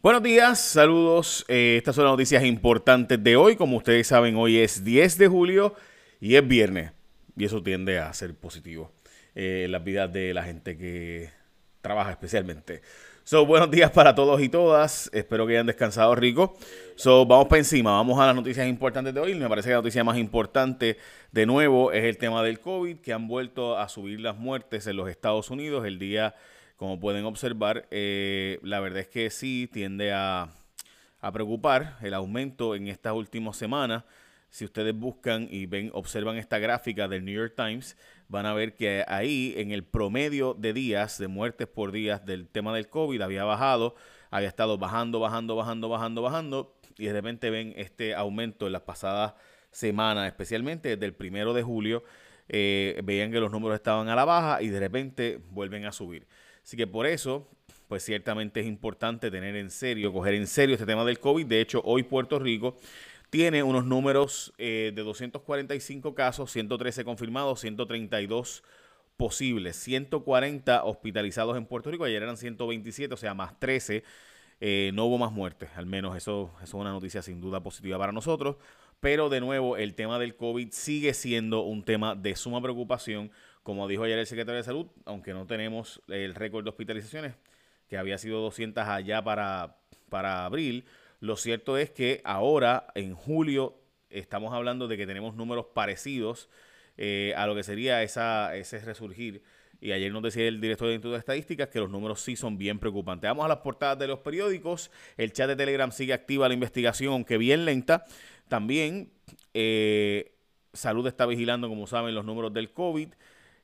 Buenos días, saludos. Eh, estas son las noticias importantes de hoy. Como ustedes saben, hoy es 10 de julio y es viernes. Y eso tiende a ser positivo eh, en las vidas de la gente que trabaja especialmente. So, buenos días para todos y todas. Espero que hayan descansado rico. So, vamos para encima. Vamos a las noticias importantes de hoy. Me parece que la noticia más importante de nuevo es el tema del COVID, que han vuelto a subir las muertes en los Estados Unidos el día como pueden observar, eh, la verdad es que sí tiende a, preocupar el aumento en estas últimas semanas. Si ustedes buscan y ven, observan esta gráfica del New York Times, van a ver que ahí en el promedio de días, de muertes por días del tema del COVID, había bajado, había estado bajando, bajando, bajando, bajando, bajando, y de repente ven este aumento en las pasadas semanas, especialmente desde el primero de julio, eh, veían que los números estaban a la baja y de repente vuelven a subir. Así que por eso, pues ciertamente es importante tener en serio, coger en serio este tema del COVID. De hecho, hoy Puerto Rico tiene unos números eh, de 245 casos, 113 confirmados, 132 posibles, 140 hospitalizados en Puerto Rico, ayer eran 127, o sea, más 13. Eh, no hubo más muertes, al menos eso, es una noticia sin duda positiva para nosotros. Pero de nuevo, el tema del COVID sigue siendo un tema de suma preocupación como dijo ayer el secretario de Salud, aunque no tenemos el récord de hospitalizaciones, que había sido 200 allá para, para abril, lo cierto es que ahora, en julio, estamos hablando de que tenemos números parecidos eh, a lo que sería esa, ese resurgir. Y ayer nos decía el director de Instituto de Estadísticas que los números sí son bien preocupantes. Vamos a las portadas de los periódicos. El chat de Telegram sigue activa la investigación, aunque bien lenta. También eh, Salud está vigilando, como saben, los números del COVID.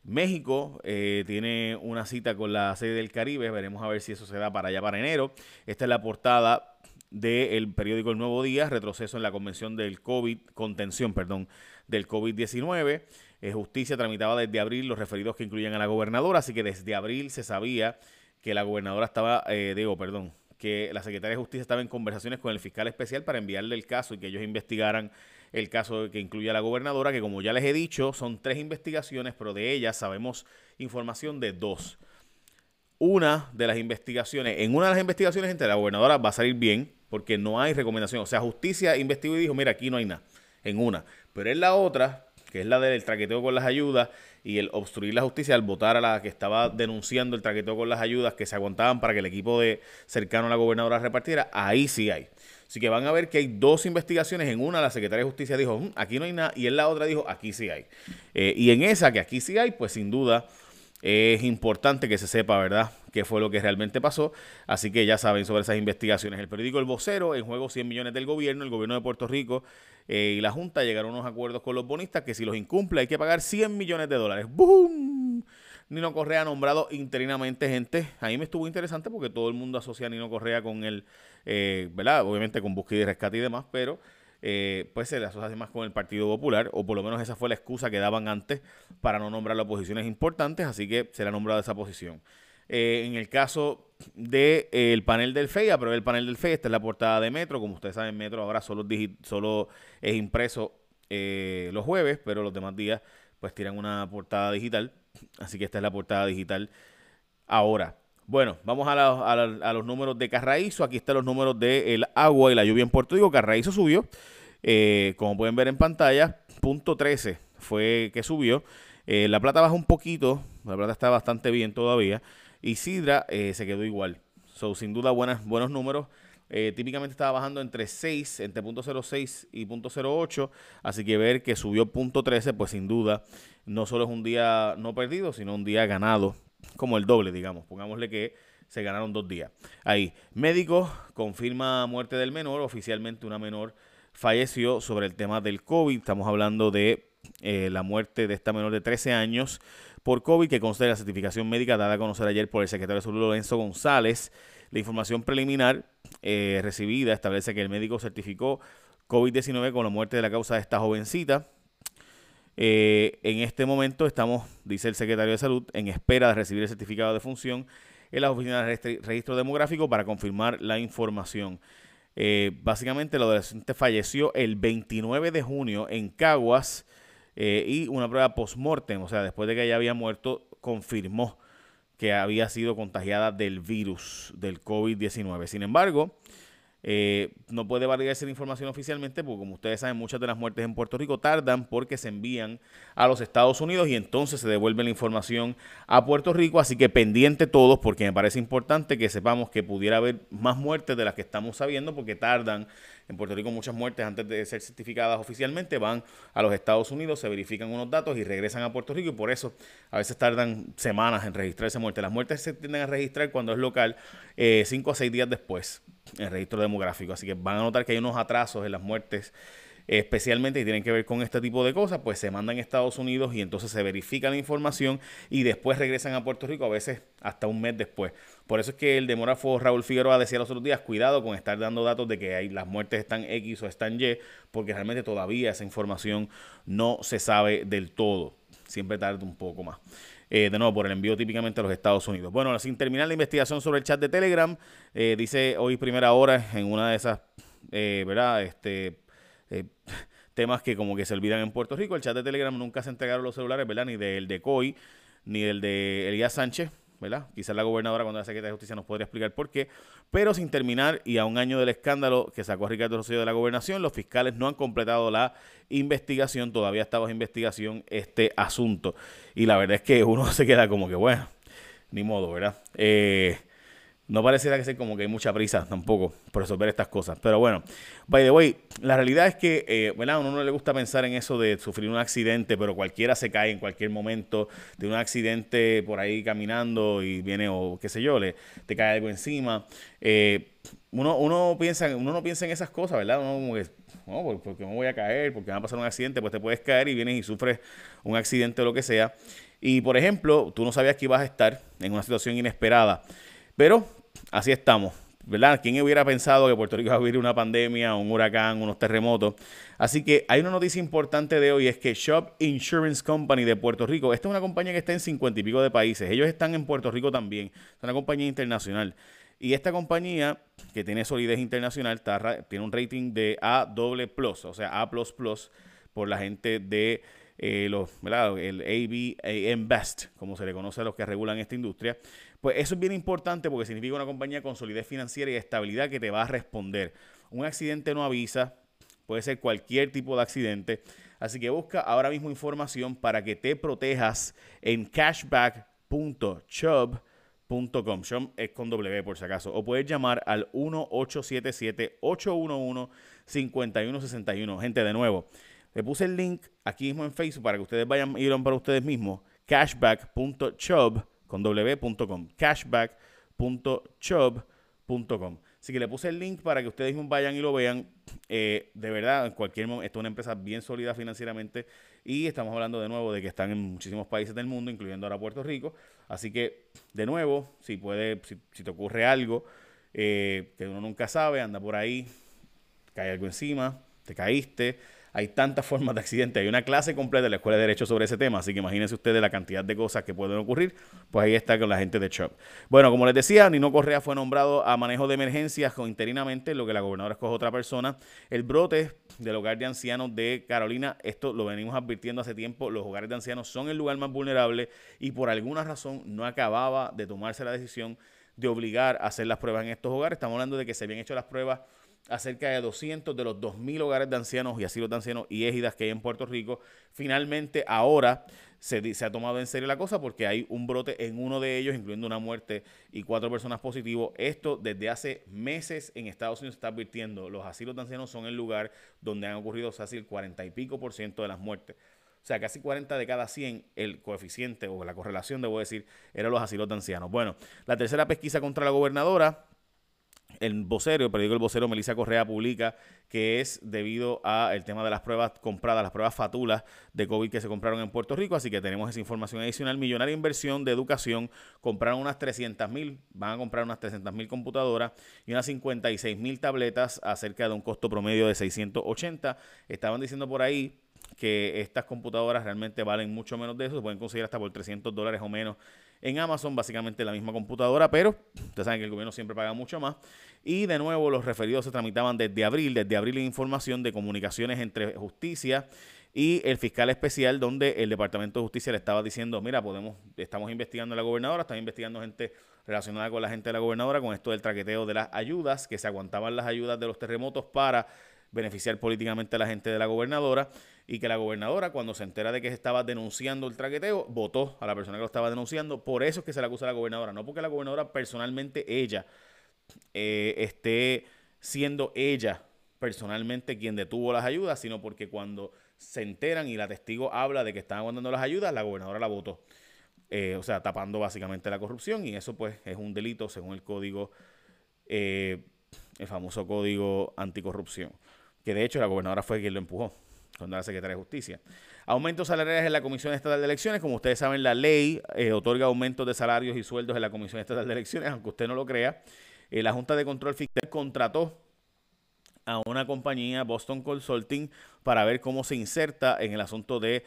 México eh, tiene una cita con la sede del Caribe, veremos a ver si eso se da para allá para enero. Esta es la portada del periódico El Nuevo Día, retroceso en la convención del COVID, contención, perdón, del COVID-19. Eh, justicia tramitaba desde abril los referidos que incluyen a la gobernadora, así que desde abril se sabía que la gobernadora estaba, eh, digo, perdón, que la secretaria de Justicia estaba en conversaciones con el fiscal especial para enviarle el caso y que ellos investigaran el caso que incluye a la gobernadora, que como ya les he dicho, son tres investigaciones, pero de ellas sabemos información de dos. Una de las investigaciones, en una de las investigaciones entre la gobernadora va a salir bien, porque no hay recomendación. O sea, justicia investigó y dijo, mira, aquí no hay nada, en una. Pero en la otra, que es la del traqueteo con las ayudas y el obstruir la justicia al votar a la que estaba denunciando el traqueteo con las ayudas que se aguantaban para que el equipo de cercano a la gobernadora repartiera, ahí sí hay. Así que van a ver que hay dos investigaciones. En una la Secretaría de Justicia dijo, mm, aquí no hay nada, y en la otra dijo, aquí sí hay. Eh, y en esa que aquí sí hay, pues sin duda es importante que se sepa, ¿verdad?, qué fue lo que realmente pasó. Así que ya saben sobre esas investigaciones. El periódico El Vocero, en juego 100 millones del gobierno, el gobierno de Puerto Rico eh, y la Junta llegaron a unos acuerdos con los bonistas que si los incumple hay que pagar 100 millones de dólares. ¡Bum! Nino Correa nombrado interinamente gente. A mí me estuvo interesante porque todo el mundo asocia a Nino Correa con el, eh, ¿verdad? Obviamente con búsqueda y rescate y demás, pero eh, pues se le asocia más con el Partido Popular, o por lo menos esa fue la excusa que daban antes para no nombrar las posiciones importantes, así que se le ha nombrado esa posición. Eh, en el caso del de, panel del FEA, pero el panel del FEA, esta es la portada de Metro, como ustedes saben, Metro ahora solo, solo es impreso los jueves, pero los demás días pues tiran una portada digital. Así que esta es la portada digital ahora. Bueno, vamos a, los números de Carraízo. Aquí están los números del agua y la lluvia en Puerto Rico. Carraízo subió, eh, como pueden ver en pantalla, punto 13 fue que subió. Eh, la plata baja un poquito, la plata está bastante bien todavía. Y Sidra eh, se quedó igual. So, sin duda, buenos números. típicamente estaba bajando entre 6, entre .06 y .08, así que ver que subió .13, pues sin duda no solo es un día no perdido, sino un día ganado, como el doble, digamos. Pongámosle que se ganaron dos días. Ahí, médico confirma muerte del menor, oficialmente una menor falleció sobre el tema del COVID. Estamos hablando de eh, la muerte de esta menor de 13 años por COVID, que consta de la certificación médica dada a conocer ayer por el secretario de Salud Lorenzo González. La información preliminar eh, recibida establece que el médico certificó COVID-19 con la muerte de la causa de esta jovencita. Eh, en este momento estamos, dice el secretario de Salud, en espera de recibir el certificado de función en la oficina de registro demográfico para confirmar la información. Eh, básicamente, el adolescente falleció el 29 de junio en Caguas eh, y una prueba post-mortem, o sea, después de que ella había muerto, confirmó que había sido contagiada del virus del COVID-19. Sin embargo, eh, no puede validarse la información oficialmente porque, como ustedes saben, muchas de las muertes en Puerto Rico tardan porque se envían a los Estados Unidos y entonces se devuelve la información a Puerto Rico. Así que pendiente todos porque me parece importante que sepamos que pudiera haber más muertes de las que estamos sabiendo porque tardan en Puerto Rico muchas muertes antes de ser certificadas oficialmente van a los Estados Unidos, se verifican unos datos y regresan a Puerto Rico y por eso a veces tardan semanas en registrarse muertes. Las muertes se tienden a registrar cuando es local eh, cinco a seis días después en registro demográfico. Así que van a notar que hay unos atrasos en las muertes especialmente y tienen que ver con este tipo de cosas, pues se mandan a Estados Unidos y entonces se verifica la información y después regresan a Puerto Rico, a veces hasta un mes después. Por eso es que el demógrafo Raúl Figueroa decía los otros días, cuidado con estar dando datos de que las muertes están X o están Y, porque realmente todavía esa información no se sabe del todo. Siempre tarda un poco más. Eh, de nuevo, por el envío típicamente a los Estados Unidos. Bueno, sin terminar la investigación sobre el chat de Telegram, eh, dice hoy primera hora en una de esas, eh, ¿verdad? Este, eh, temas que como que se olvidan en Puerto Rico. El chat de Telegram nunca se entregaron los celulares, ¿verdad? Ni del de COI, ni del de Elías Sánchez, ¿verdad? Quizás la gobernadora cuando la Secretaría de Justicia nos podría explicar por qué. Pero sin terminar y a un año del escándalo que sacó Ricardo Rosselló de la gobernación, los fiscales no han completado la investigación. Todavía está bajo investigación este asunto. Y la verdad es que uno se queda como que, bueno, ni modo, ¿verdad? Eh, no pareciera que sea como que hay mucha prisa tampoco por resolver estas cosas. Pero bueno, by the way, la realidad es que eh, a uno no le gusta pensar en eso de sufrir un accidente, pero cualquiera se cae en cualquier momento de un accidente por ahí caminando y viene o qué sé yo, le, te cae algo encima. Eh, uno, uno, piensa, uno no piensa en esas cosas, ¿verdad? Uno como que, no, porque me voy a caer, porque va a pasar un accidente, pues te puedes caer y vienes y sufres un accidente o lo que sea. Y por ejemplo, tú no sabías que ibas a estar en una situación inesperada. Pero así estamos. ¿verdad? ¿Quién hubiera pensado que Puerto Rico iba a vivir una pandemia, un huracán, unos terremotos? Así que hay una noticia importante de hoy, es que Shop Insurance Company de Puerto Rico, esta es una compañía que está en cincuenta y pico de países, ellos están en Puerto Rico también, es una compañía internacional. Y esta compañía, que tiene solidez internacional, tiene un rating de A o sea, A por la gente de eh, los, ¿verdad? el AB Best, como se le conoce a los que regulan esta industria. Pues eso es bien importante porque significa una compañía con solidez financiera y estabilidad que te va a responder. Un accidente no avisa, puede ser cualquier tipo de accidente. Así que busca ahora mismo información para que te protejas en cashback.chubb.com. Chubb es con W por si acaso. O puedes llamar al 1877-811-5161. Gente, de nuevo, le puse el link aquí mismo en Facebook para que ustedes vayan y para ustedes mismos. Cashback.chubb.com con w.com, cashback.chubb.com. Así que le puse el link para que ustedes vayan y lo vean. Eh, de verdad, en cualquier momento, esto es una empresa bien sólida financieramente y estamos hablando de nuevo de que están en muchísimos países del mundo, incluyendo ahora Puerto Rico. Así que, de nuevo, si puede, si, te ocurre algo eh, que uno nunca sabe, anda por ahí, cae algo encima, te caíste, hay tantas formas de accidente. Hay una clase completa de la Escuela de Derecho sobre ese tema, así que imagínense ustedes la cantidad de cosas que pueden ocurrir. Pues ahí está con la gente de Chubb. Bueno, como les decía, Nino Correa fue nombrado a manejo de emergencias interinamente, lo que la gobernadora escoge otra persona. El brote del hogar de ancianos de Carolina, esto lo venimos advirtiendo hace tiempo, los hogares de ancianos son el lugar más vulnerable y por alguna razón no acababa de tomarse la decisión de obligar a hacer las pruebas en estos hogares. Estamos hablando de que se habían hecho las pruebas acerca de 200 de los 2.000 hogares de ancianos y asilos de ancianos y égidas que hay en Puerto Rico. Finalmente, ahora se, se, ha tomado en serio la cosa porque hay un brote en uno de ellos, incluyendo una muerte y cuatro personas positivos. Esto desde hace meses en Estados Unidos se está advirtiendo. Los asilos de ancianos son el lugar donde han ocurrido casi el 40 y pico por ciento de las muertes. O sea, casi 40 de cada 100, el coeficiente o la correlación, debo decir, eran los asilos de ancianos. Bueno, la tercera pesquisa contra la gobernadora el vocero, el periódico El Vocero, Melissa Correa, publica que es debido al tema de las pruebas compradas, las pruebas fatulas de COVID que se compraron en Puerto Rico, así que tenemos esa información adicional. Millonaria inversión de educación, compraron unas 300 mil, van a comprar unas 300 mil computadoras y unas 56 mil tabletas acerca de un costo promedio de 680. Estaban diciendo por ahí que estas computadoras realmente valen mucho menos de eso, se pueden conseguir hasta por 300 dólares o menos en Amazon, básicamente la misma computadora, pero ustedes saben que el gobierno siempre paga mucho más. Y de nuevo, los referidos se tramitaban desde abril, desde abril información de comunicaciones entre justicia y el fiscal especial donde el Departamento de Justicia le estaba diciendo, mira, podemos, estamos investigando a la gobernadora, están investigando gente relacionada con la gente de la gobernadora, con esto del traqueteo de las ayudas, que se aguantaban las ayudas de los terremotos para beneficiar políticamente a la gente de la gobernadora y que la gobernadora cuando se entera de que estaba denunciando el traqueteo, votó a la persona que lo estaba denunciando. Por eso es que se le acusa a la gobernadora, no porque la gobernadora personalmente ella eh, esté siendo ella personalmente quien detuvo las ayudas, sino porque cuando se enteran y la testigo habla de que están aguantando las ayudas, la gobernadora la votó. Eh, o sea, tapando básicamente la corrupción y eso pues es un delito según el código, eh, el famoso código anticorrupción, que de hecho la gobernadora fue quien lo empujó cuando era secretaria de Justicia. Aumentos salariales en la Comisión Estatal de Elecciones. Como ustedes saben, la ley eh, otorga aumentos de salarios y sueldos en la Comisión Estatal de Elecciones, aunque usted no lo crea. la Junta de Control Fiscal contrató a una compañía, Boston Consulting, para ver cómo se inserta en el asunto de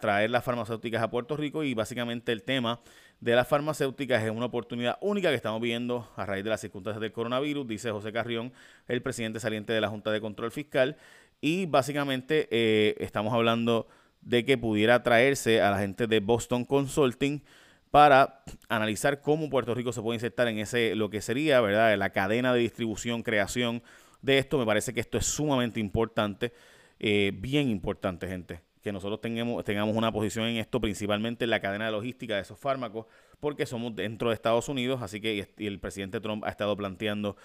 traer las farmacéuticas a Puerto Rico y básicamente el tema de las farmacéuticas es una oportunidad única que estamos viendo a raíz de las circunstancias del coronavirus, dice José Carrión, el presidente saliente de la Junta de Control Fiscal, y básicamente eh, estamos hablando de que pudiera traerse a la gente de Boston Consulting para analizar cómo Puerto Rico se puede insertar en ese lo que sería, ¿verdad?, la cadena de distribución, creación de esto. Me parece que esto es sumamente importante, eh, bien importante, gente. Que nosotros tengamos, tengamos una posición en esto, principalmente en la cadena de logística de esos fármacos, porque somos dentro de Estados Unidos, así que el presidente Trump ha estado planteando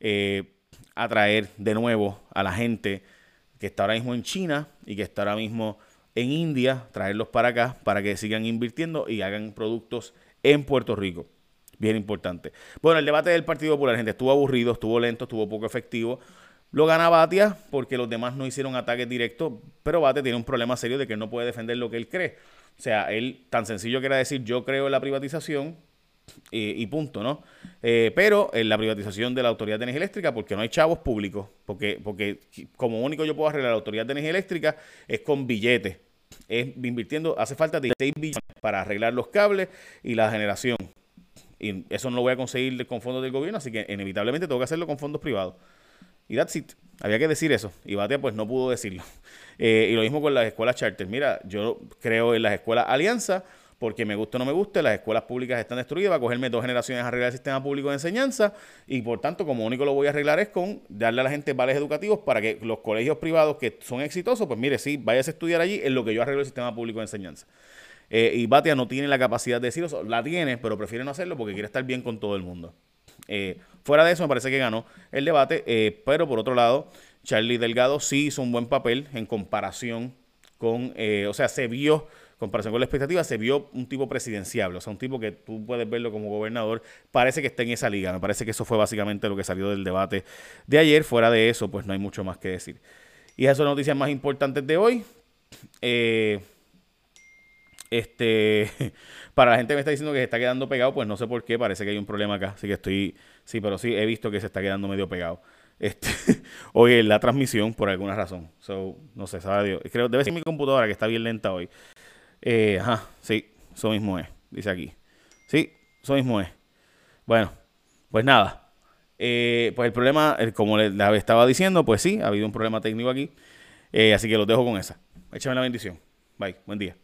eh, atraer de nuevo a la gente que está ahora mismo en China y que está ahora mismo en India, traerlos para acá para que sigan invirtiendo y hagan productos en Puerto Rico. Bien importante. Bueno, el debate del Partido Popular, gente, estuvo aburrido, estuvo lento, estuvo poco efectivo. Lo gana Batia porque los demás no hicieron ataques directos, pero Batia tiene un problema serio de que no puede defender lo que él cree. O sea, él tan sencillo que era decir yo creo en la privatización y, punto, ¿no? Eh, pero en la privatización de la Autoridad de Energía Eléctrica porque no hay chavos públicos, porque, porque como único yo puedo arreglar la Autoridad de Energía Eléctrica es con billetes. Es invirtiendo, hace falta 16 billones para arreglar los cables y la generación. Y eso no lo voy a conseguir con fondos del gobierno, así que inevitablemente tengo que hacerlo con fondos privados. Y that's it. Había que decir eso. Y Batia pues no pudo decirlo. Eh, y lo mismo con las escuelas charter. Mira, yo creo en las escuelas Alianza porque me guste o no me guste, las escuelas públicas están destruidas, va a cogerme dos generaciones a arreglar el sistema público de enseñanza y por tanto como único lo voy a arreglar es con darle a la gente vales educativos para que los colegios privados que son exitosos, pues mire, sí, vayas a estudiar allí en lo que yo arreglo el sistema público de enseñanza. Eh, y Batia no tiene la capacidad de decirlo, la tiene, pero prefiere no hacerlo porque quiere estar bien con todo el mundo. Eh, fuera de eso, me parece que ganó el debate, eh, pero por otro lado, Charlie Delgado sí hizo un buen papel en comparación con, o sea, se vio, comparación con la expectativa, se vio un tipo presidenciable, o sea, un tipo que tú puedes verlo como gobernador, parece que está en esa liga, me parece que eso fue básicamente lo que salió del debate de ayer, fuera de eso, pues no hay mucho más que decir. Y esas son las noticias más importantes de hoy. Eh, este, para la gente que me está diciendo que se está quedando pegado, pues no sé por qué, parece que hay un problema acá. Así que estoy, sí, pero sí, he visto que se está quedando medio pegado. Este, hoy en la transmisión, por alguna razón. So, no sé, sabe Dios. Creo, debe ser mi computadora que está bien lenta hoy. Eh, ajá, sí, eso mismo es, dice aquí. Sí, eso mismo es. Bueno, pues nada. Eh, pues el problema, como les estaba diciendo, pues sí, ha habido un problema técnico aquí. Eh, así que los dejo con esa. Échame la bendición. Bye, buen día.